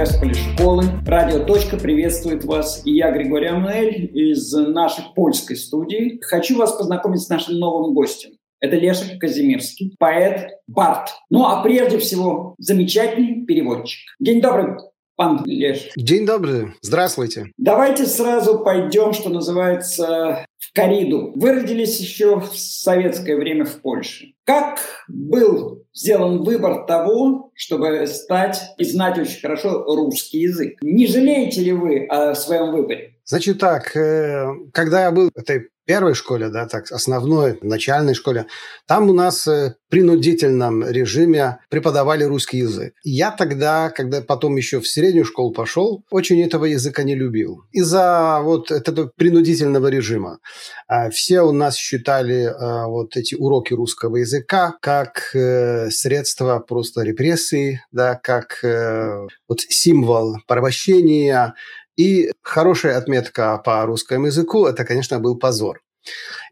Тресполи школы. Радио «Точка» приветствует вас. И я, Григорий Амнель, из нашей польской студии. Хочу вас познакомить с нашим новым гостем. Это Лешек Казимирский, поэт, бард. Ну, а прежде всего, замечательный переводчик. День добрый, пан Леш. День добрый. Здравствуйте. Давайте сразу пойдем, что называется, в кориду. Вы родились еще в советское время в Польше. Как был сделан выбор того, чтобы стать и знать очень хорошо русский язык? Не жалеете ли вы о своем выборе? Значит так, э, когда я был этой первой школе, да, так, основной, начальной школе, там у нас э, в принудительном режиме преподавали русский язык. Я тогда, когда потом еще в среднюю школу пошел, очень этого языка не любил. Из-за вот этого принудительного режима. А все у нас считали а, вот эти уроки русского языка как э, средство просто репрессии, да, как э, вот символ порабощения, и хорошая отметка по русскому языку – это, конечно, был позор.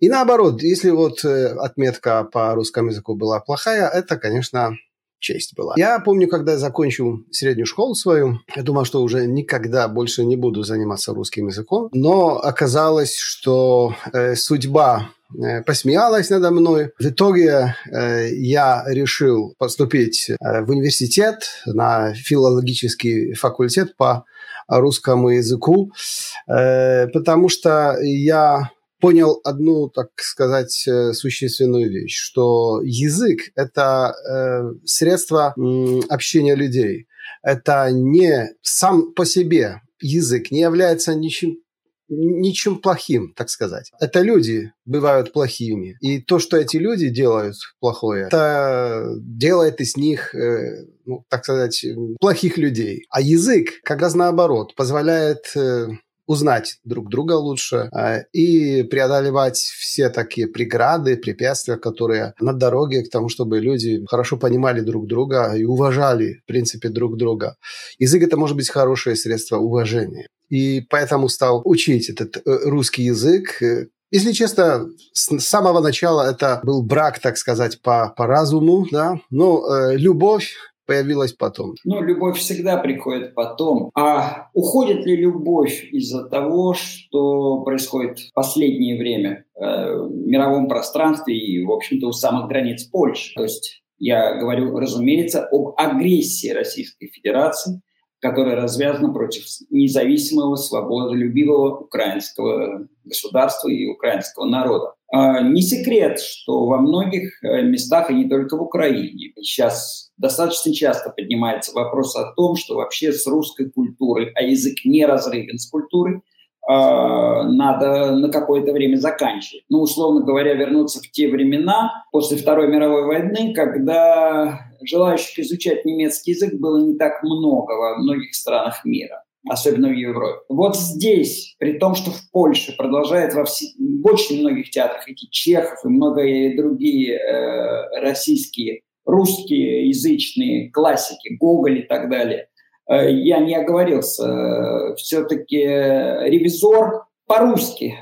И наоборот, если вот э, отметка по русскому языку была плохая, это, конечно, честь была. Я помню, когда я закончил среднюю школу свою, я думал, что уже никогда больше не буду заниматься русским языком, но оказалось, что э, судьба э, посмеялась надо мной. В итоге э, я решил поступить э, в университет на филологический факультет по русскому языку, э, потому что я понял одну, так сказать, э, существенную вещь, что язык – это э, средство общения людей. Это не сам по себе язык не является ничем ничем плохим, так сказать. Это люди бывают плохими. И то, что эти люди делают плохое, это делает из них, э, ну, так сказать, плохих людей. А язык, как раз наоборот, позволяет э, узнать друг друга лучше э, и преодолевать все такие преграды, препятствия, которые на дороге к тому, чтобы люди хорошо понимали друг друга и уважали, в принципе, друг друга. Язык – это может быть хорошее средство уважения. И поэтому стал учить этот э, русский язык, если честно, с самого начала это был брак, так сказать, по, по разуму, да, но э, любовь появилась потом? Ну, любовь всегда приходит потом. А уходит ли любовь из-за того, что происходит в последнее время э, в мировом пространстве и, в общем-то, у самых границ Польши? То есть я говорю, разумеется, об агрессии Российской Федерации, которая развязана против независимого, свободолюбивого украинского государства и украинского народа. А, не секрет, что во многих э, местах, и не только в Украине, сейчас достаточно часто поднимается вопрос о том, что вообще с русской культурой, а язык не разрывен с культурой, а, надо на какое-то время заканчивать. Ну, условно говоря, вернуться в те времена после Второй мировой войны, когда желающих изучать немецкий язык было не так много во многих странах мира особенно в Европе. Вот здесь, при том, что в Польше продолжает во все, в очень многих театрах идти Чехов и многие другие э, российские, русские язычные классики, Гоголь и так далее, э, я не оговорился. Э, все-таки ревизор по-русски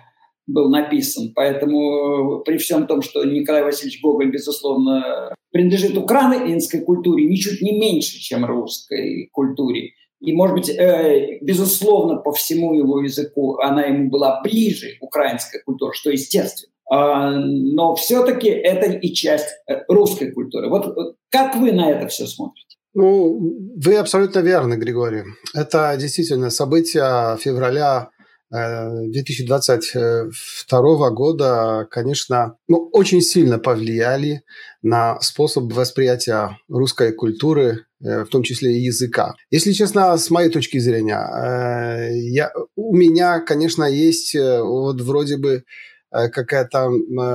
был написан. Поэтому при всем том, что Николай Васильевич Гоголь, безусловно, принадлежит украинской культуре ничуть не меньше, чем русской культуре, и, может быть, э, безусловно, по всему его языку она ему была ближе, украинская культура, что естественно. А, но все-таки это и часть э, русской культуры. Вот, как вы на это все смотрите? Ну, вы абсолютно верны, Григорий. Это действительно события февраля 2022 э, года, конечно, ну, очень сильно повлияли на способ восприятия русской культуры, э, в том числе и языка. Если честно, с моей точки зрения, э, я, у меня, конечно, есть вот вроде бы какая-то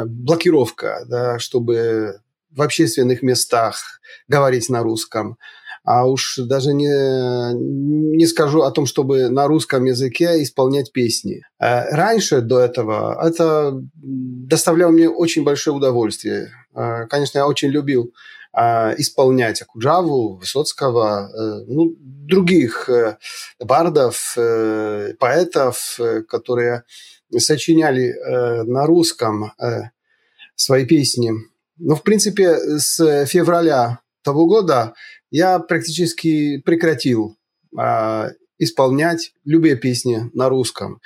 блокировка, да, чтобы в общественных местах говорить на русском а уж даже не, не скажу о том, чтобы на русском языке исполнять песни. Э, раньше до этого это доставляло мне очень большое удовольствие. Э, конечно, я очень любил э, исполнять Акуджаву, Высоцкого, ну, других бардов, поэтов, которые сочиняли на русском свои песни. Но, в принципе, с февраля того года я практически прекратил исполнять любые песни на русском.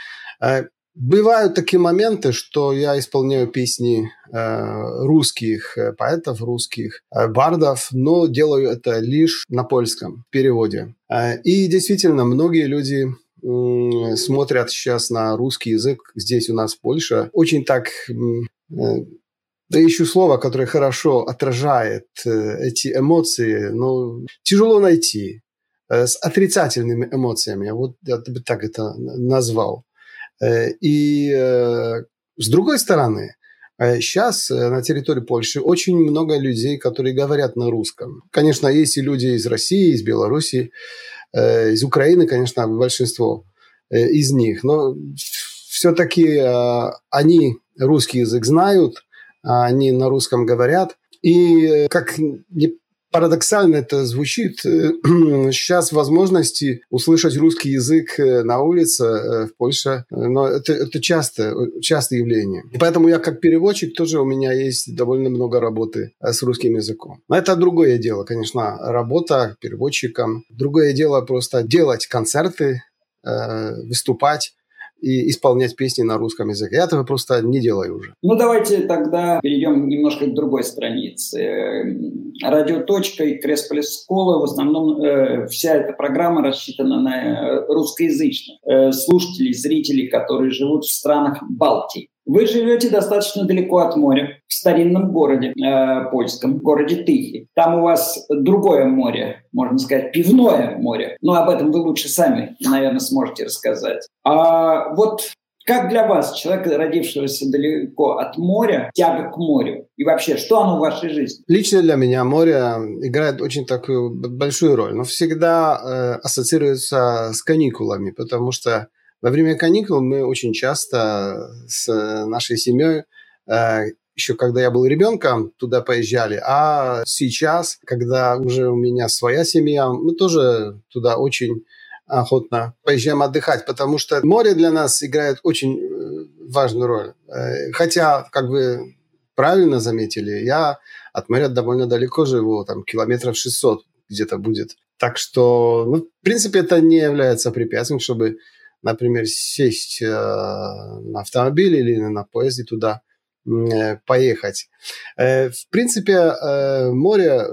Бывают такие моменты, что я исполняю песни э, русских поэтов, русских э, бардов, но делаю это лишь на польском переводе. Э, и действительно, многие люди э, смотрят сейчас на русский язык здесь у нас в Польше очень так э, да ищу слово, которое хорошо отражает э, эти эмоции, но тяжело найти. Э, с отрицательными эмоциями, вот я бы так это назвал. Э, и с другой стороны, Сейчас на территории Польши очень много людей, которые говорят на русском. Конечно, есть и люди из России, из Беларуси, из Украины, конечно, большинство из них. Но все-таки они русский язык знают, они на русском говорят. И как не парадоксально это звучит. Сейчас возможности услышать русский язык э, на улице э, в Польше, но это, это часто, частое явление. Поэтому я как переводчик тоже у меня есть довольно много работы э, с русским языком. Но это другое дело, конечно, работа переводчиком. Другое дело просто делать концерты, выступать и исполнять песни на русском языке. Я этого просто не делаю уже. Ну, давайте тогда перейдем немножко к другой странице. Эм, Радио «Точка» и «Кресполис Школа» в основном э, вся эта программа рассчитана на э, русскоязычных э, слушателей, зрителей, которые живут в странах Балтии. Вы живете достаточно далеко от моря, в старинном городе э, польском, городе Тыхи. Там у вас другое море, можно сказать, пивное море. Но об этом вы лучше сами, наверное, сможете рассказать. А вот как для вас, человека, родившегося далеко от моря, тяга к морю? И вообще, что оно в вашей жизни? Лично для меня море играет очень такую большую роль, но всегда э, ассоциируется с каникулами, потому что во время каникул мы очень часто с нашей семьей э, еще когда я был ребенком, туда поезжали. А сейчас, когда уже у меня своя семья, мы тоже туда очень охотно поезжаем отдыхать, потому что море для нас играет очень э, важную роль. Э, хотя, как вы правильно заметили, я от моря довольно далеко живу, там километров 600 где-то будет. Так что, ну, в принципе, это не является препятствием, чтобы например, сесть э, на автомобиль или на поезде туда э, поехать. Э, в принципе, море,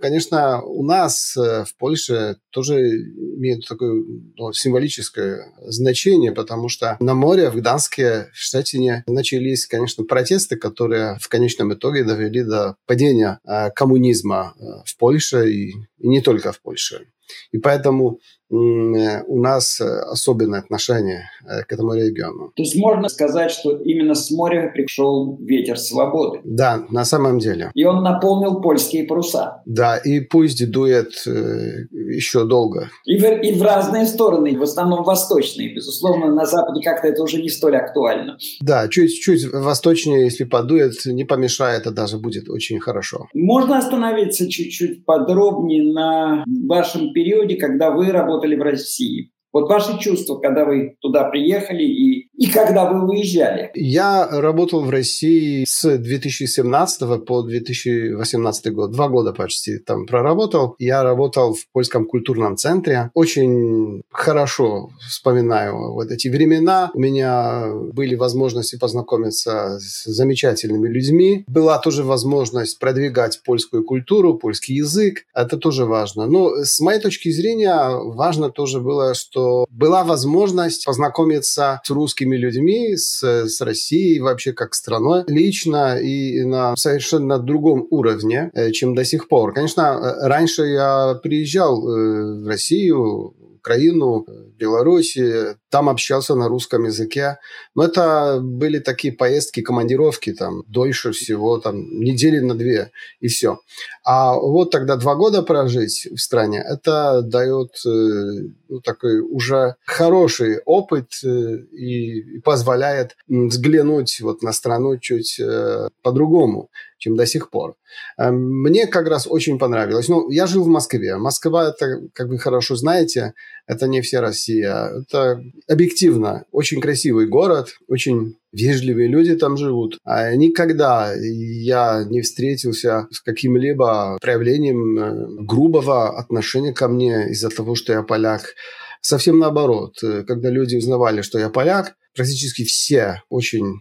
конечно, у нас в Польше тоже имеет такое ну, символическое значение, потому что на море в Гданске, в Штатине начались, конечно, протесты, которые в конечном итоге довели до падения коммунизма в Польше и, и не только в Польше. И поэтому у нас э, особенное отношение э, к этому региону. То есть можно сказать, что именно с моря пришел ветер свободы. Да, на самом деле. И он наполнил польские паруса. Да, и пусть дует еще долго. И в, и в разные стороны, в основном восточные. Безусловно, на Западе как-то это уже не столь актуально. Да, чуть-чуть восточнее, если подует, не помешает, это даже будет очень хорошо. Можно остановиться чуть-чуть подробнее на вашем периоде, когда вы работали работали в России. Вот ваши чувства, когда вы туда приехали и, и когда вы уезжали? Я работал в России с 2017 по 2018 год. Два года почти там проработал. Я работал в Польском культурном центре. Очень хорошо вспоминаю вот эти времена. У меня были возможности познакомиться с замечательными людьми. Была тоже возможность продвигать польскую культуру, польский язык. Это тоже важно. Но с моей точки зрения важно тоже было, что была возможность познакомиться с русскими людьми, с, с Россией вообще как страной лично и на совершенно другом уровне, э, чем до сих пор. Конечно, э, раньше я приезжал э, в Россию, Украину, Беларуси, там общался на русском языке. Но это были такие поездки, командировки, там, дольше всего, там, недели на две, и все. А вот тогда два года прожить в стране, это дает э, ну, такой уже хороший опыт э, и, и позволяет взглянуть вот на страну чуть э, по-другому чем до сих пор. Мне как раз очень понравилось. Ну, я жил в Москве. Москва, это, как вы хорошо знаете, это не вся Россия. Это объективно, очень красивый город, очень вежливые люди там живут. А никогда я не встретился с каким-либо проявлением э, грубого отношения ко мне из-за того, что я поляк. Совсем наоборот. Когда люди узнавали, что я поляк, практически все очень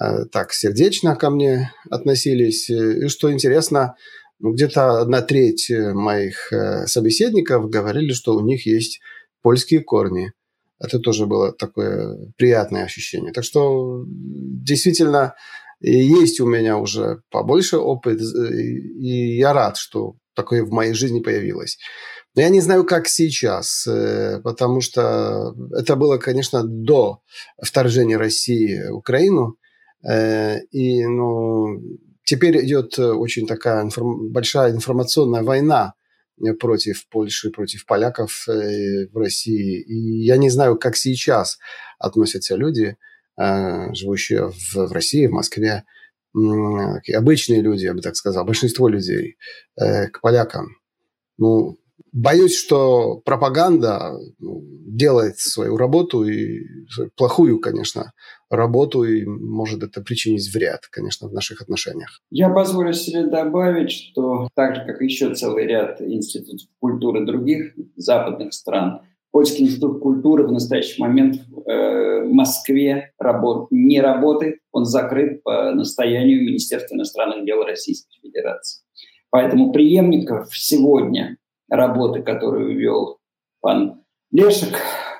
э, так сердечно ко мне относились. И что интересно, ну, где-то одна треть моих э, собеседников говорили, что у них есть польские корни. Это тоже было такое приятное ощущение. Так что действительно есть у меня уже побольше опыт, и я рад, что такое в моей жизни появилось. Но я не знаю, как сейчас, э, потому что это было, конечно, до вторжения России в Украину. Э, и ну, теперь идет очень такая информ... большая информационная война против Польши, против поляков э, в России. И я не знаю, как сейчас относятся люди, э, живущие в, России, в Москве, обычные люди, я бы так сказал, большинство людей э, к полякам. Ну, боюсь, что пропаганда ну, делает свою работу и плохую, конечно, работу, и может это причинить вред, конечно, в наших отношениях. Я позволю себе добавить, что так же, как еще целый ряд институтов культуры других западных стран, Польский институт культуры в настоящий момент э, в Москве работ, не работает, он закрыт по настоянию Министерства иностранных дел Российской Федерации. Поэтому преемников сегодня работы, которую вел пан Лешек,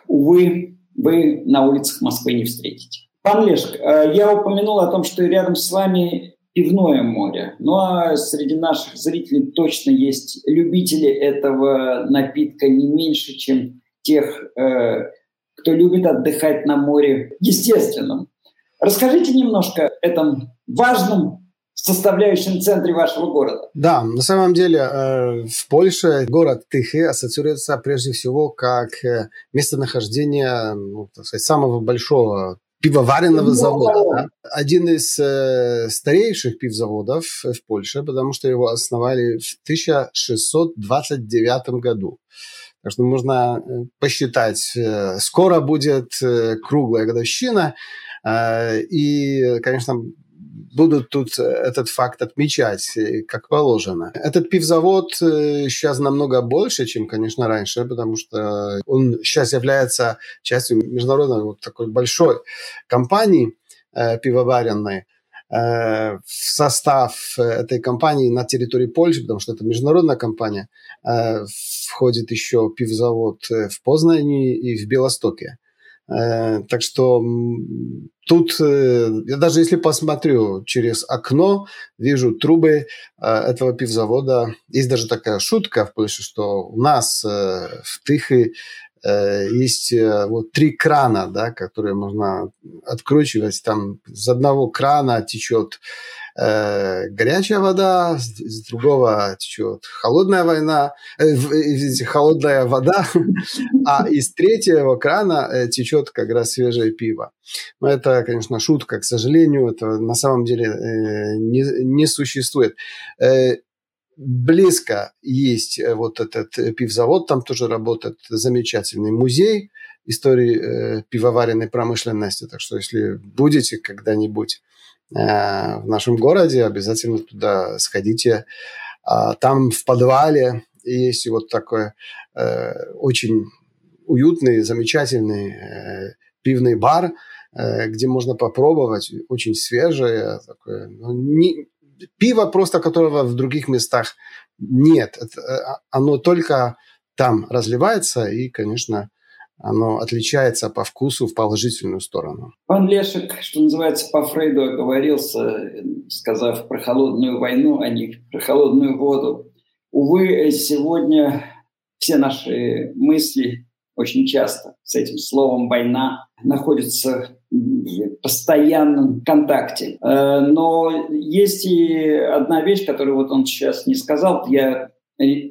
увы, вы на улицах Москвы не встретите. Пан Лешек, э, я упомянул о том, что рядом с вами пивное море. Ну а среди наших зрителей точно есть любители этого напитка не меньше, чем тех, э, кто любит отдыхать на море естественном. Расскажите немножко этом важном составляющем центре вашего города. Да, на самом деле э, в Польше город Тыхи ассоциируется прежде всего как местонахождение ну, так сказать, самого большого пивоваренного завода. Да? Один из э, старейших пивзаводов в Польше, потому что его основали в 1629 году. Так что можно э, посчитать, э, скоро будет э, круглая годовщина, и, конечно, будут тут этот факт отмечать, как положено. Этот пивзавод сейчас намного больше, чем, конечно, раньше, потому что он сейчас является частью международной вот такой большой компании пивоваренной. В состав этой компании на территории Польши, потому что это международная компания, входит еще пивзавод в Познани и в Белостоке. Так что тут, я даже если посмотрю через окно, вижу трубы этого пивзавода. Есть даже такая шутка в Польше, что у нас в Тыхе есть вот три крана, да, которые можно откручивать. Там с одного крана течет э, горячая вода, из другого течет холодная война, э, извините, холодная вода, а из третьего крана э, течет как раз свежее пиво. Но это, конечно, шутка, к сожалению, это на самом деле э, не, не существует. Э, близко есть э, вот этот э, пивзавод, там тоже работает замечательный музей истории э, пивоваренной промышленности. Так что если будете когда-нибудь Э, в нашем городе, обязательно туда сходите. А, там в подвале есть вот такой э, очень уютный, замечательный э, пивный бар, где можно попробовать очень свежее такое. Ну, не, пиво просто которого в других местах нет. Это, оно только там разливается и, конечно, оно отличается по вкусу в положительную сторону. Пан Лешек, что называется, по Фрейду оговорился, сказав про холодную войну, а не про холодную воду. Увы, сегодня все наши мысли очень часто с этим словом «война» находятся в постоянном контакте. Э, но есть и одна вещь, которую вот он сейчас не сказал, я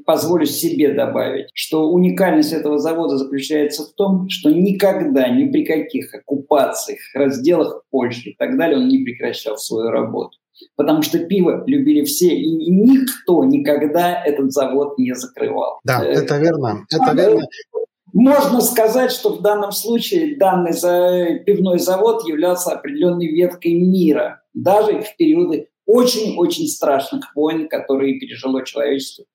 позволю себе добавить, что уникальность этого завода заключается в том, что никогда, ни при каких оккупациях, разделах Польши и так далее он не прекращал свою работу. Потому что пиво любили все, и никто никогда этот завод не закрывал. Да, э, это верно. Это верно. Можно сказать, что в данном случае данный пивной завод являлся определенной веткой мира, даже в периоды очень-очень страшных войн, которые пережило человечество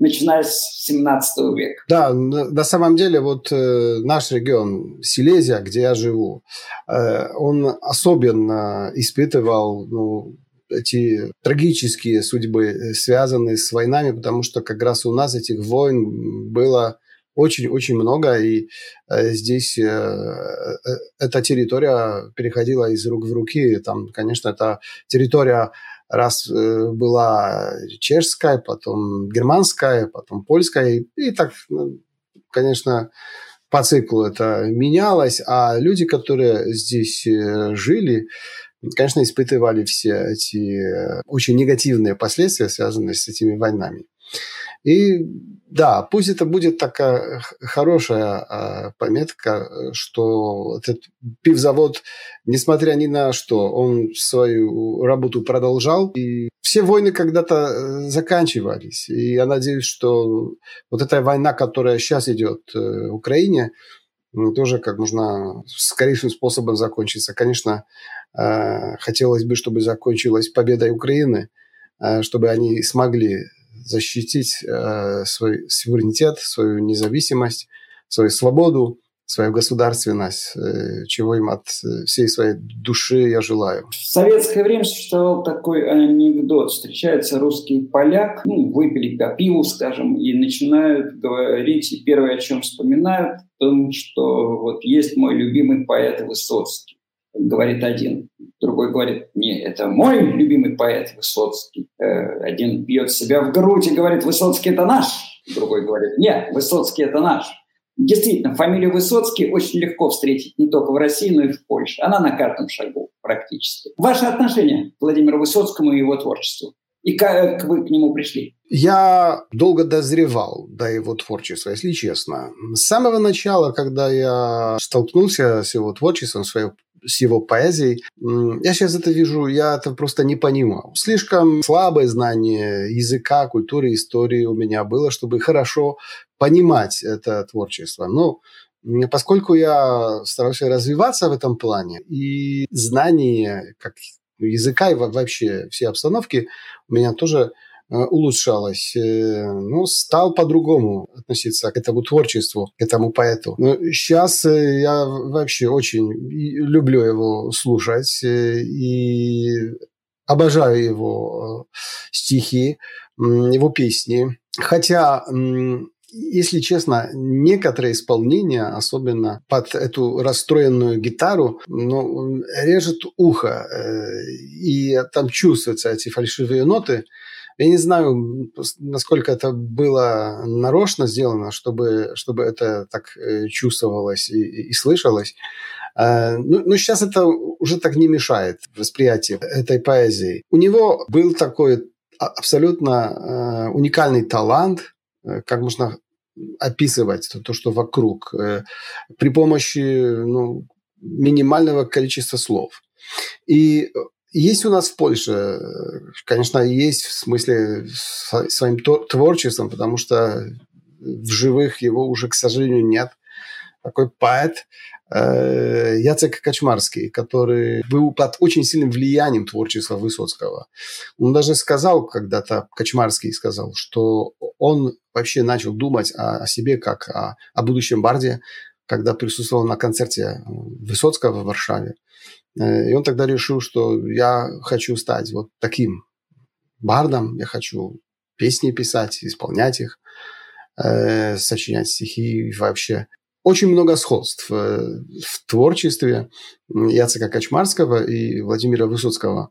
начиная с 17 века. Да, на самом деле вот э, наш регион Силезия, где я живу, э, он особенно испытывал ну, эти трагические судьбы, э, связанные с войнами, потому что как раз у нас этих войн было очень-очень много, и э, здесь э, э, эта территория переходила из рук в руки. Там, конечно, эта территория раз э, была чешская, потом германская, потом польская, и, так, ну, конечно, по циклу это менялось, а люди, которые здесь э, жили, конечно, испытывали все эти э, очень негативные последствия, связанные с этими войнами. И да, пусть это будет такая хорошая э, пометка, что этот пивзавод, несмотря ни на что, он свою работу продолжал. И все войны когда-то э, заканчивались. И я надеюсь, что вот эта война, которая сейчас идет э, в Украине, тоже как можно скорейшим способом закончится. Конечно, э, хотелось бы, чтобы закончилась победой Украины, чтобы они смогли защитить э, свой суверенитет, свою независимость, свою свободу, свою государственность, э, чего им от э, всей своей души я желаю. В советское время существовал такой анекдот. Встречается русский поляк, ну, выпили по пиву, скажем, и начинают говорить, и первое, о чем вспоминают, о том, что вот есть мой любимый поэт Высоцкий говорит один. Другой говорит, не, это мой любимый поэт Высоцкий. Э, один бьет себя в грудь и говорит, Высоцкий это наш. Другой говорит, нет, Высоцкий это наш. Действительно, фамилию Высоцкий очень легко встретить не только в России, но и в Польше. Она на каждом шагу практически. Ваше отношение к Владимиру Высоцкому и его творчеству? И как вы к нему пришли? Я долго дозревал до его творчества, если честно. С самого начала, когда я столкнулся с его творчеством, своей с его поэзией. Я сейчас это вижу, я это просто не понимал. Слишком слабое знание языка, культуры, истории у меня было, чтобы хорошо понимать это творчество. Но поскольку я старался развиваться в этом плане, и знание как языка и вообще все обстановки у меня тоже улучшалось, э, ну, стал по-другому относиться к этому творчеству, к этому поэту. Но сейчас э, я вообще очень люблю его слушать и обожаю его стихи, его песни. Хотя если честно, некоторые исполнения, особенно под эту расстроенную гитару, ну, режет ухо. И там чувствуются эти фальшивые ноты – я не знаю, насколько это было нарочно сделано, чтобы, чтобы это так э, чувствовалось и, и слышалось. А, ну, но сейчас это уже так не мешает восприятию этой поэзии. У него был такой а, абсолютно э, уникальный талант, э, как можно описывать то, то что вокруг, при помощи ну, минимального количества слов. И есть у нас в Польше, конечно, есть в смысле своим творчеством, потому что в живых его уже, к сожалению, нет. Такой поэт э, Яцек Качмарский, который был под очень сильным влиянием творчества Высоцкого. Он даже сказал когда-то, Качмарский сказал, что он вообще начал думать о, о себе как о, о будущем барде, когда присутствовал на концерте Высоцкого в Варшаве. Э, и он тогда решил, что я хочу стать вот таким бардом, я хочу песни писать, исполнять их, э, сочинять стихи и вообще. Очень много сходств э, в творчестве Яцека Качмарского и Владимира Высоцкого.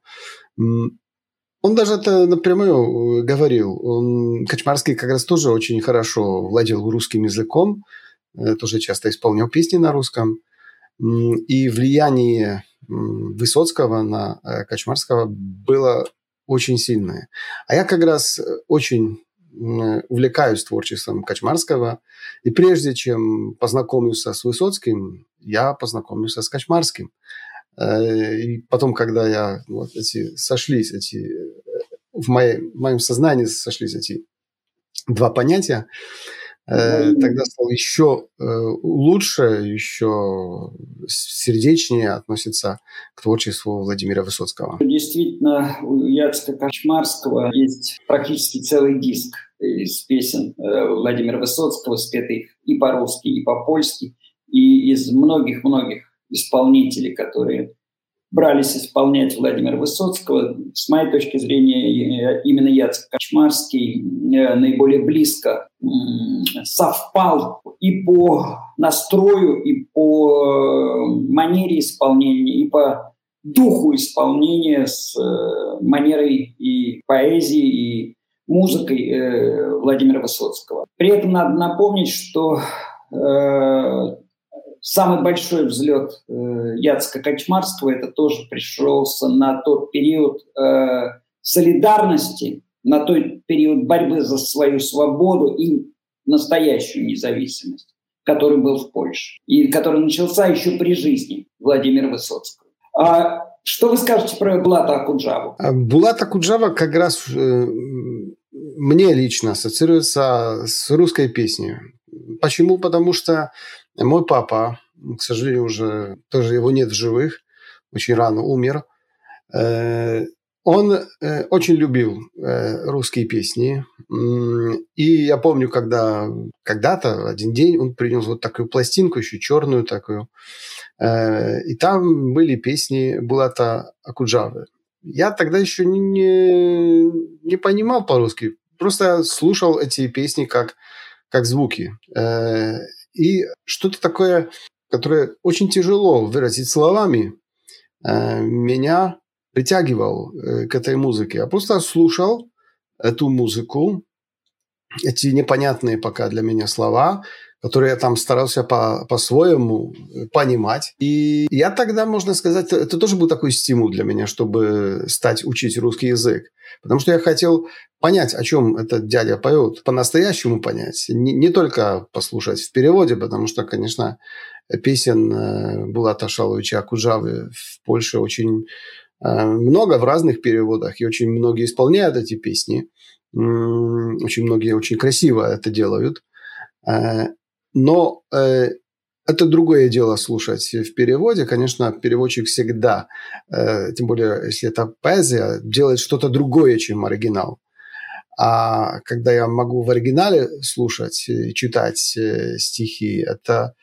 Он даже это напрямую говорил. Он, Качмарский как раз тоже очень хорошо владел русским языком, тоже часто исполнял песни на русском. И влияние Высоцкого на э, Качмарского было очень сильное. А я как раз очень увлекаюсь творчеством Качмарского. И прежде чем познакомился с Высоцким, я познакомился с Качмарским. Э, и потом, когда я вот эти сошлись, эти в, моей, в моем сознании сошлись эти два понятия, э, тогда стал еще э, лучше, еще сердечнее относиться к творчеству Владимира Высоцкого. Действительно, у Яцка Кошмарского есть практически целый диск из песен э, Владимира Высоцкого, спетых и по-русски, и по-польски, и из многих-многих исполнителей, которые брались исполнять Владимира Высоцкого. С моей точки зрения, именно Яцек Кочмарский э, наиболее близко совпал и по настрою, и по манере исполнения, и по духу исполнения с э, манерой и поэзией, и музыкой э, Владимира Высоцкого. При этом надо напомнить, что самый большой взлет э, Яцка Качмарского это тоже пришелся на тот период э, солидарности, на тот период борьбы за свою свободу и настоящую независимость, который был в Польше и который начался еще при жизни Владимира Высоцкого. А что вы скажете про Булата Акуджаву? А Булат Акуджава как раз э, мне лично ассоциируется с русской песней. Почему? Потому что мой папа, к сожалению, уже тоже его нет в живых, очень рано умер. Э, он э, очень любил э, русские песни. И я помню, когда когда-то, один день, он принес вот такую пластинку, еще черную такую. И там были песни Булата Акуджавы. Я тогда еще не, не, понимал по-русски. Просто слушал эти песни как, как звуки. И что-то такое, которое очень тяжело выразить словами, э, меня притягивал э, к этой музыке. Я просто слушал эту музыку, эти непонятные пока для меня слова, которые я там старался по, по-своему понимать. И я тогда, можно сказать, это тоже был такой стимул для меня, чтобы стать учить русский язык. Потому что я хотел понять, о чем этот дядя поет, по-настоящему понять. Не, не только послушать в переводе, потому что, конечно, песен э, Булата Шаловича Акуджавы в Польше очень э, много в разных переводах, и очень многие исполняют эти песни. Очень многие очень красиво это делают. Э, но это другое дело слушать в переводе. Конечно, переводчик всегда, э, тем более, если это поэзия, делает что-то другое, чем оригинал. А когда я могу в оригинале слушать и читать э, стихи, это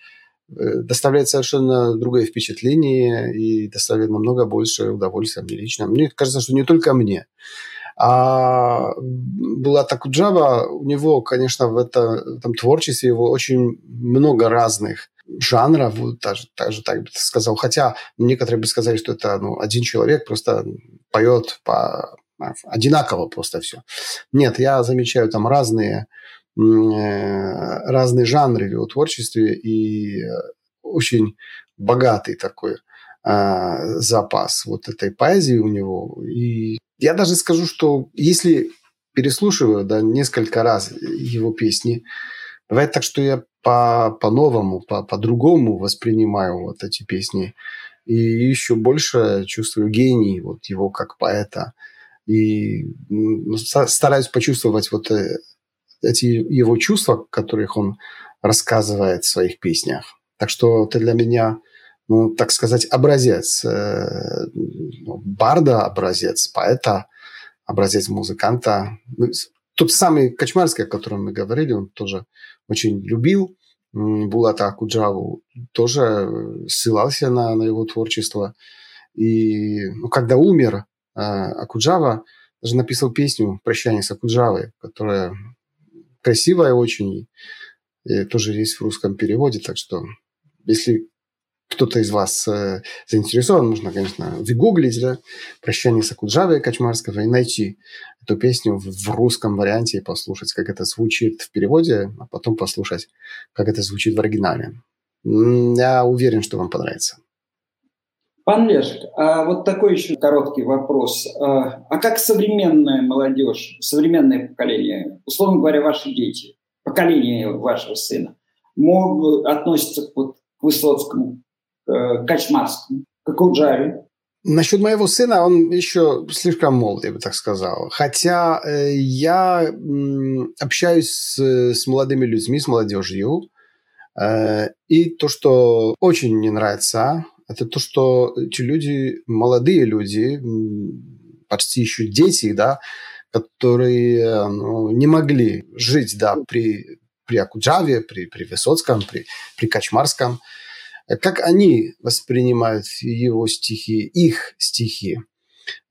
э, доставляет совершенно другое впечатление и доставляет намного больше удовольствия мне лично. Мне кажется, что не только мне. А была Такуджава, у него, конечно, в, это, этом творчестве его очень много разных жанров, даже, даже так бы сказал. Хотя некоторые бы сказали, что это ну, один человек просто поет по одинаково просто все. Нет, я замечаю там разные, э, разные жанры в его творчестве и очень богатый такой э, запас вот этой поэзии у него. И я даже скажу, что если переслушиваю да, несколько раз его песни, бывает так, что я по, по-новому, по, по-другому воспринимаю вот эти песни. И еще больше чувствую гений вот его как поэта. И стараюсь почувствовать вот э, эти его чувства, которых он рассказывает в своих песнях. Так что это для меня, ну, так сказать, образец э, ну, барда, образец поэта, образец музыканта. Ну, тот самый Качмарский, о котором мы говорили, он тоже очень любил Булата Акуджаву, тоже э, ссылался на, на его творчество. И ну, когда умер э, Акуджава, даже написал песню «Прощание с Акуджавой», которая красивая очень, и тоже есть в русском переводе, так что если кто-то из вас э, заинтересован, можно, конечно, выгуглить, да, «Прощание с Акуджавой» Качмарского и найти эту песню в, в русском варианте и послушать, как это звучит в переводе, а потом послушать, как это звучит в оригинале. Я уверен, что вам понравится. Пан Лешек, а вот такой еще короткий вопрос. А, а как современная молодежь, современное поколение, условно говоря, ваши дети, поколение вашего сына, могут относиться вот, к Высоцкому, Э, Качмарскому, как Уджаре. Насчет моего сына, он еще слишком молод, я бы так сказал. Хотя э, я м, общаюсь с, с молодыми людьми, с молодежью. Э, и то, что очень мне нравится, это то, что эти люди, молодые люди, почти еще дети, да, которые ну, не могли жить да, при, при Акуджаве, при, при Высоцком, при, при Качмарском. Как они воспринимают его стихи, их стихи.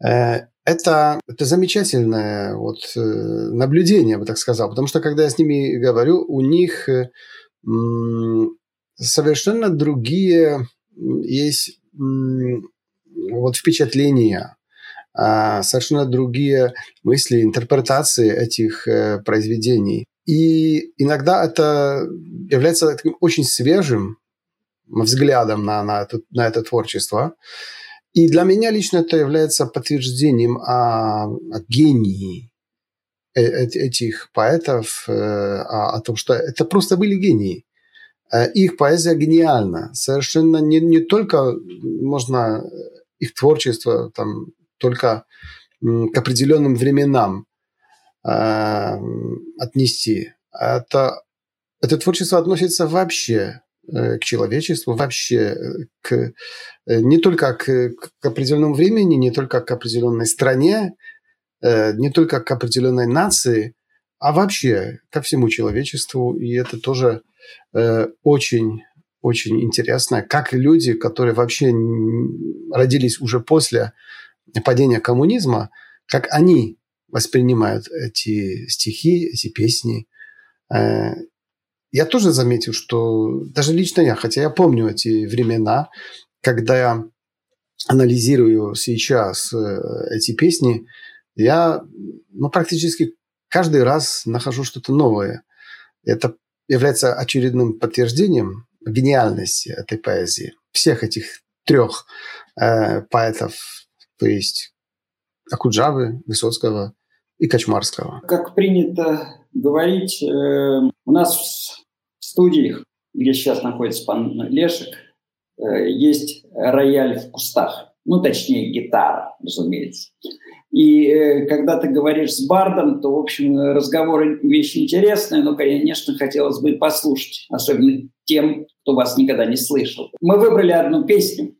Э, это, это замечательное вот, э, наблюдение, я бы так сказал. Потому что, когда я с ними говорю, у них э, совершенно другие есть вот впечатления а, совершенно другие мысли, интерпретации этих произведений. И иногда это является таким очень свежим взглядом на, на, это, на это творчество. И для меня лично это является подтверждением о, о гении э, этих поэтов, э, о, о том, что это просто были гении. Их поэзия гениальна. Совершенно не, не только можно их творчество там, только к определенным временам э, отнести. Это, это творчество относится вообще э, к человечеству, вообще э, к, не только к, к определенному времени, не только к определенной стране, не только к определенной нации, а вообще ко всему человечеству. И это тоже очень очень интересно, как люди, которые вообще родились уже после падения коммунизма, как они воспринимают эти стихи, эти песни. Я тоже заметил, что даже лично я, хотя я помню эти времена, когда я анализирую сейчас э, эти песни, я ну, практически каждый раз нахожу что-то новое. Это является очередным подтверждением гениальности этой поэзии. Всех этих трех э, поэтов то есть Акуджавы, Высоцкого и Качмарского. Как принято говорить, э, у нас в студиях, где сейчас находится пан Лешек, э, есть рояль в кустах. Ну, точнее, гитара, разумеется. И э, когда ты говоришь с бардом, то, в общем, разговор вещь интересная, но, конечно, хотелось бы послушать, особенно тем, кто вас никогда не слышал. Мы выбрали одну песню,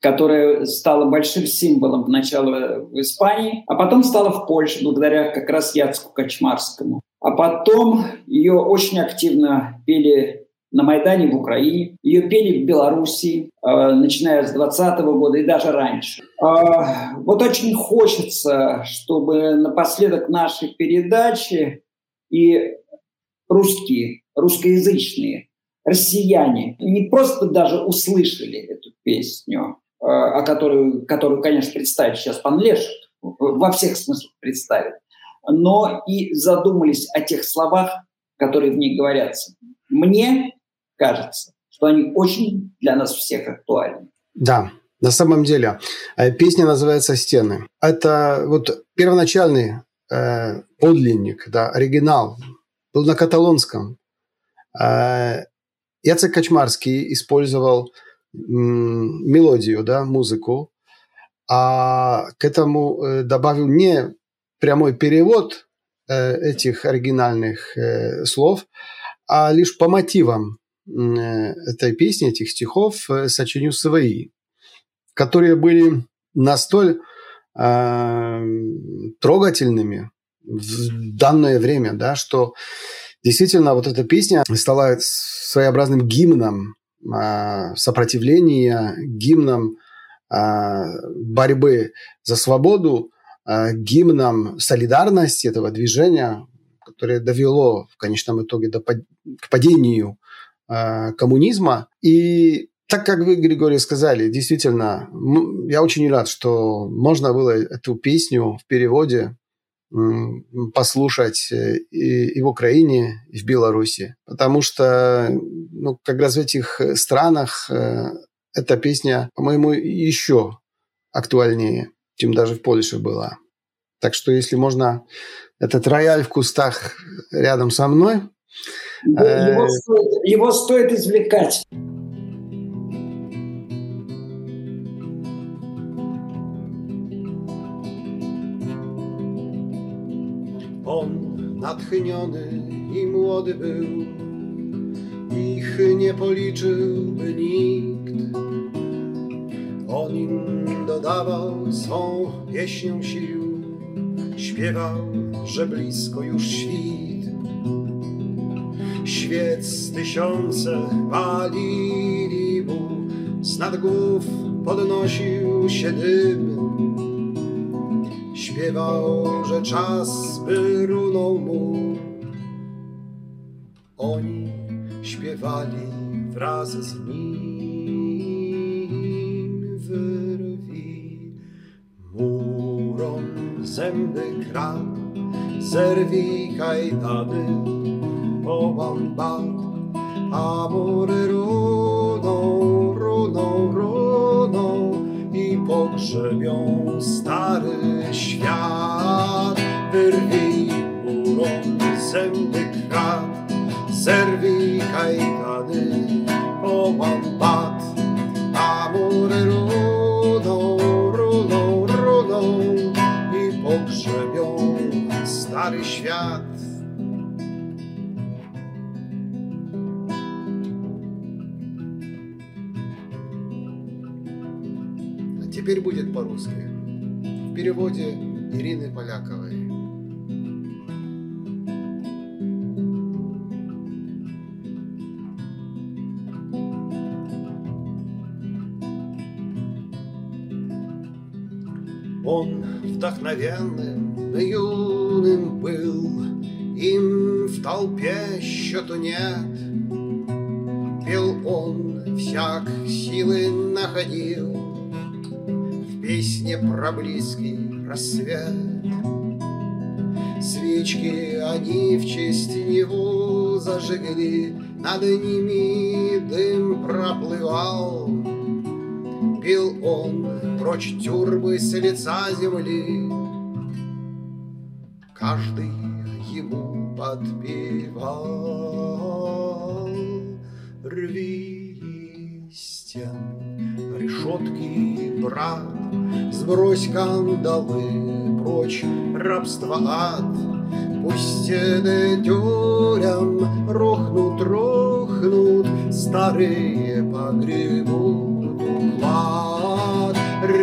которая стала большим символом начала в Испании, а потом стала в Польше благодаря как раз Яцку Качмарскому. А потом ее очень активно пели на Майдане в Украине, ее пели в Белоруссии, э, начиная с 20 года и даже раньше. Э, вот очень хочется, чтобы напоследок нашей передачи и русские, русскоязычные, россияне не просто даже услышали эту песню, Э, о которой, которую, конечно, представит сейчас пан Лешек, во всех смыслах представит, но и задумались о тех словах, которые в ней говорятся. Мне кажется, что они очень для нас всех актуальны. Да, на самом деле. Э, песня называется «Стены». Это вот первоначальный э, подлинник, да, оригинал, был на каталонском. Э, Яцек Качмарский использовал мелодию, да, музыку, а к этому э, добавил не прямой перевод э, этих оригинальных э, слов, а лишь по мотивам этой песни, этих стихов сочинил свои, которые были настолько э, трогательными в данное время, да, что действительно вот эта песня стала своеобразным гимном а, сопротивления, гимном а, борьбы за свободу, гимном солидарности этого движения, которое довело в конечном итоге до, к падению коммунизма. И так как вы, Григорий, сказали, действительно, я очень рад, что можно было эту песню в переводе послушать э, и, в Украине, и в Беларуси. Потому что ну, как раз в этих странах э, эта песня, по-моему, еще актуальнее, чем даже в Польше была. Так что если можно этот рояль в кустах рядом со мной... Его, э... стоит, его стоит извлекать. On natchniony i młody był, ich nie policzyłby nikt. On im dodawał swą pieśnią sił, śpiewał, że blisko już świt. Świec tysiące palili mu, z nad głów podnosił się dym. Śpiewał, że czas by runął mu. Oni śpiewali wraz z nim zęby krat, zerwij kajdany, połam bat, a mury runą, runą, runą i pogrzebią stary świat. Wyrwij murą zęby krat, zerwij kajdany, połam pogrzebią stary świat. А теперь будет по-русски. В переводе Ирины Поляковой. Вдохновенным, юным был, Им в толпе счету нет. Пел он, всяк силы находил В песне про близкий рассвет. Свечки они в честь него зажгли, Над ними дым проплывал. Пил он прочь тюрбы с лица земли, Каждый ему подпевал. Рви стен, решетки, брат, Сбрось кандалы, прочь рабство ад, Пусть стены тюрям рухнут, рухнут, Старые погребут.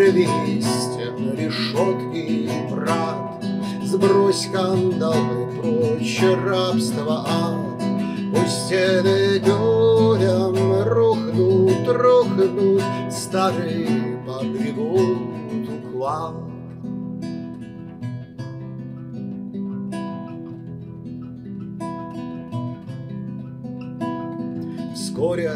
Стен, решетки, брат, Сбрось кандалы, прочь рабство ад, Пусть стены тюрям рухнут, рухнут, Старые погребут уклад. Вскоре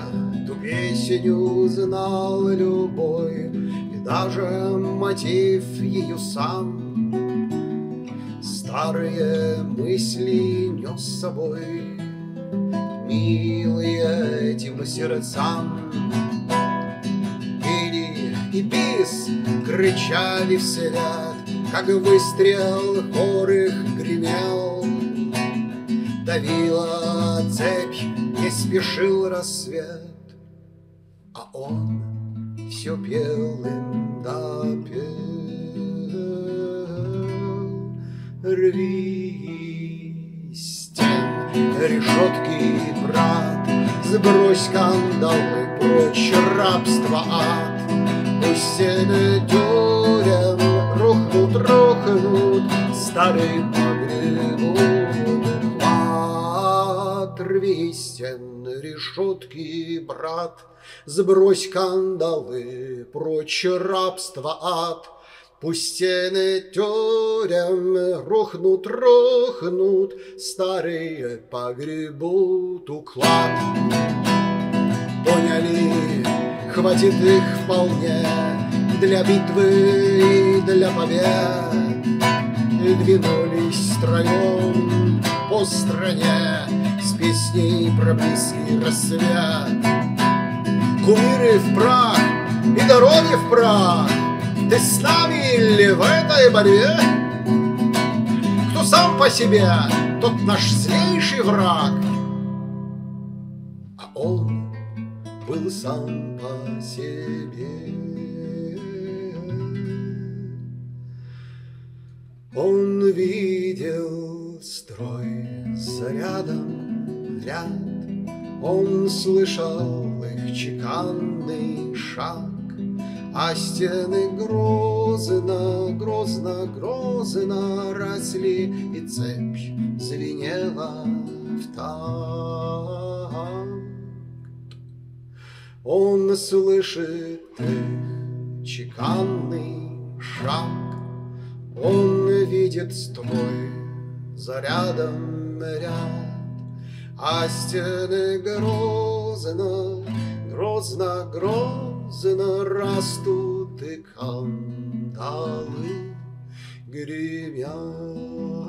ту песню узнал любой, даже мотив ее сам. Старые мысли нес с собой, Милые этим сердцам. Или и бис кричали вслед, Как выстрел хор гремел. Давила цепь, не спешил рассвет, А он все пел им допел. Рви стен, решетки, брат, Сбрось кандалы, прочь рабство ад. Пусть стены тюрем рухнут, рухнут, Старый погребут уклад. Рви стен, решетки, брат, Сбрось кандалы, прочь рабство ад. Пусть стены тюрем рухнут, рухнут, Старые погребут уклад. Поняли, хватит их вполне Для битвы и для побед. И двинулись втроем по стране песней про близкий рассвет. Кумиры в прах и дороги в прах, Ты с нами или в этой борьбе? Кто сам по себе, тот наш злейший враг. А он был сам по себе. Он видел строй за ряд, Он слышал их чеканный шаг, А стены грозно, грозно, грозно росли, И цепь звенела в такт. Он слышит их чеканный шаг, Он видит строй за рядом ряд, А стены грозно, грозно, грозно Растут и кандалы гремят.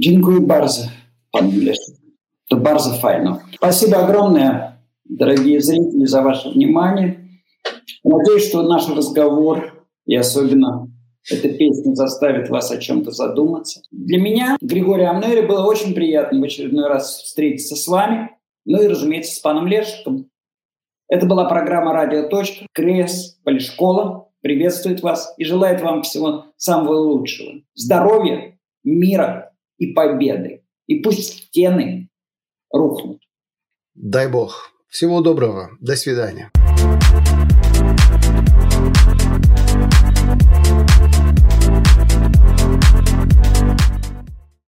Dziękuję bardzo, pan Лешев. Это bardzo файно. Спасибо огромное, дорогие зрители, за ваше внимание. Надеюсь, что наш разговор и особенно эта песня заставит вас о чем-то задуматься. Для меня, Григорий Амнери, было очень приятно в очередной раз встретиться с вами, ну и, разумеется, с паном Лешиком. Это была программа «Радио. Точка». КРС Полишкола приветствует вас и желает вам всего самого лучшего. Здоровья, мира и победы. И пусть стены рухнут. Дай бог. Всего доброго. До свидания.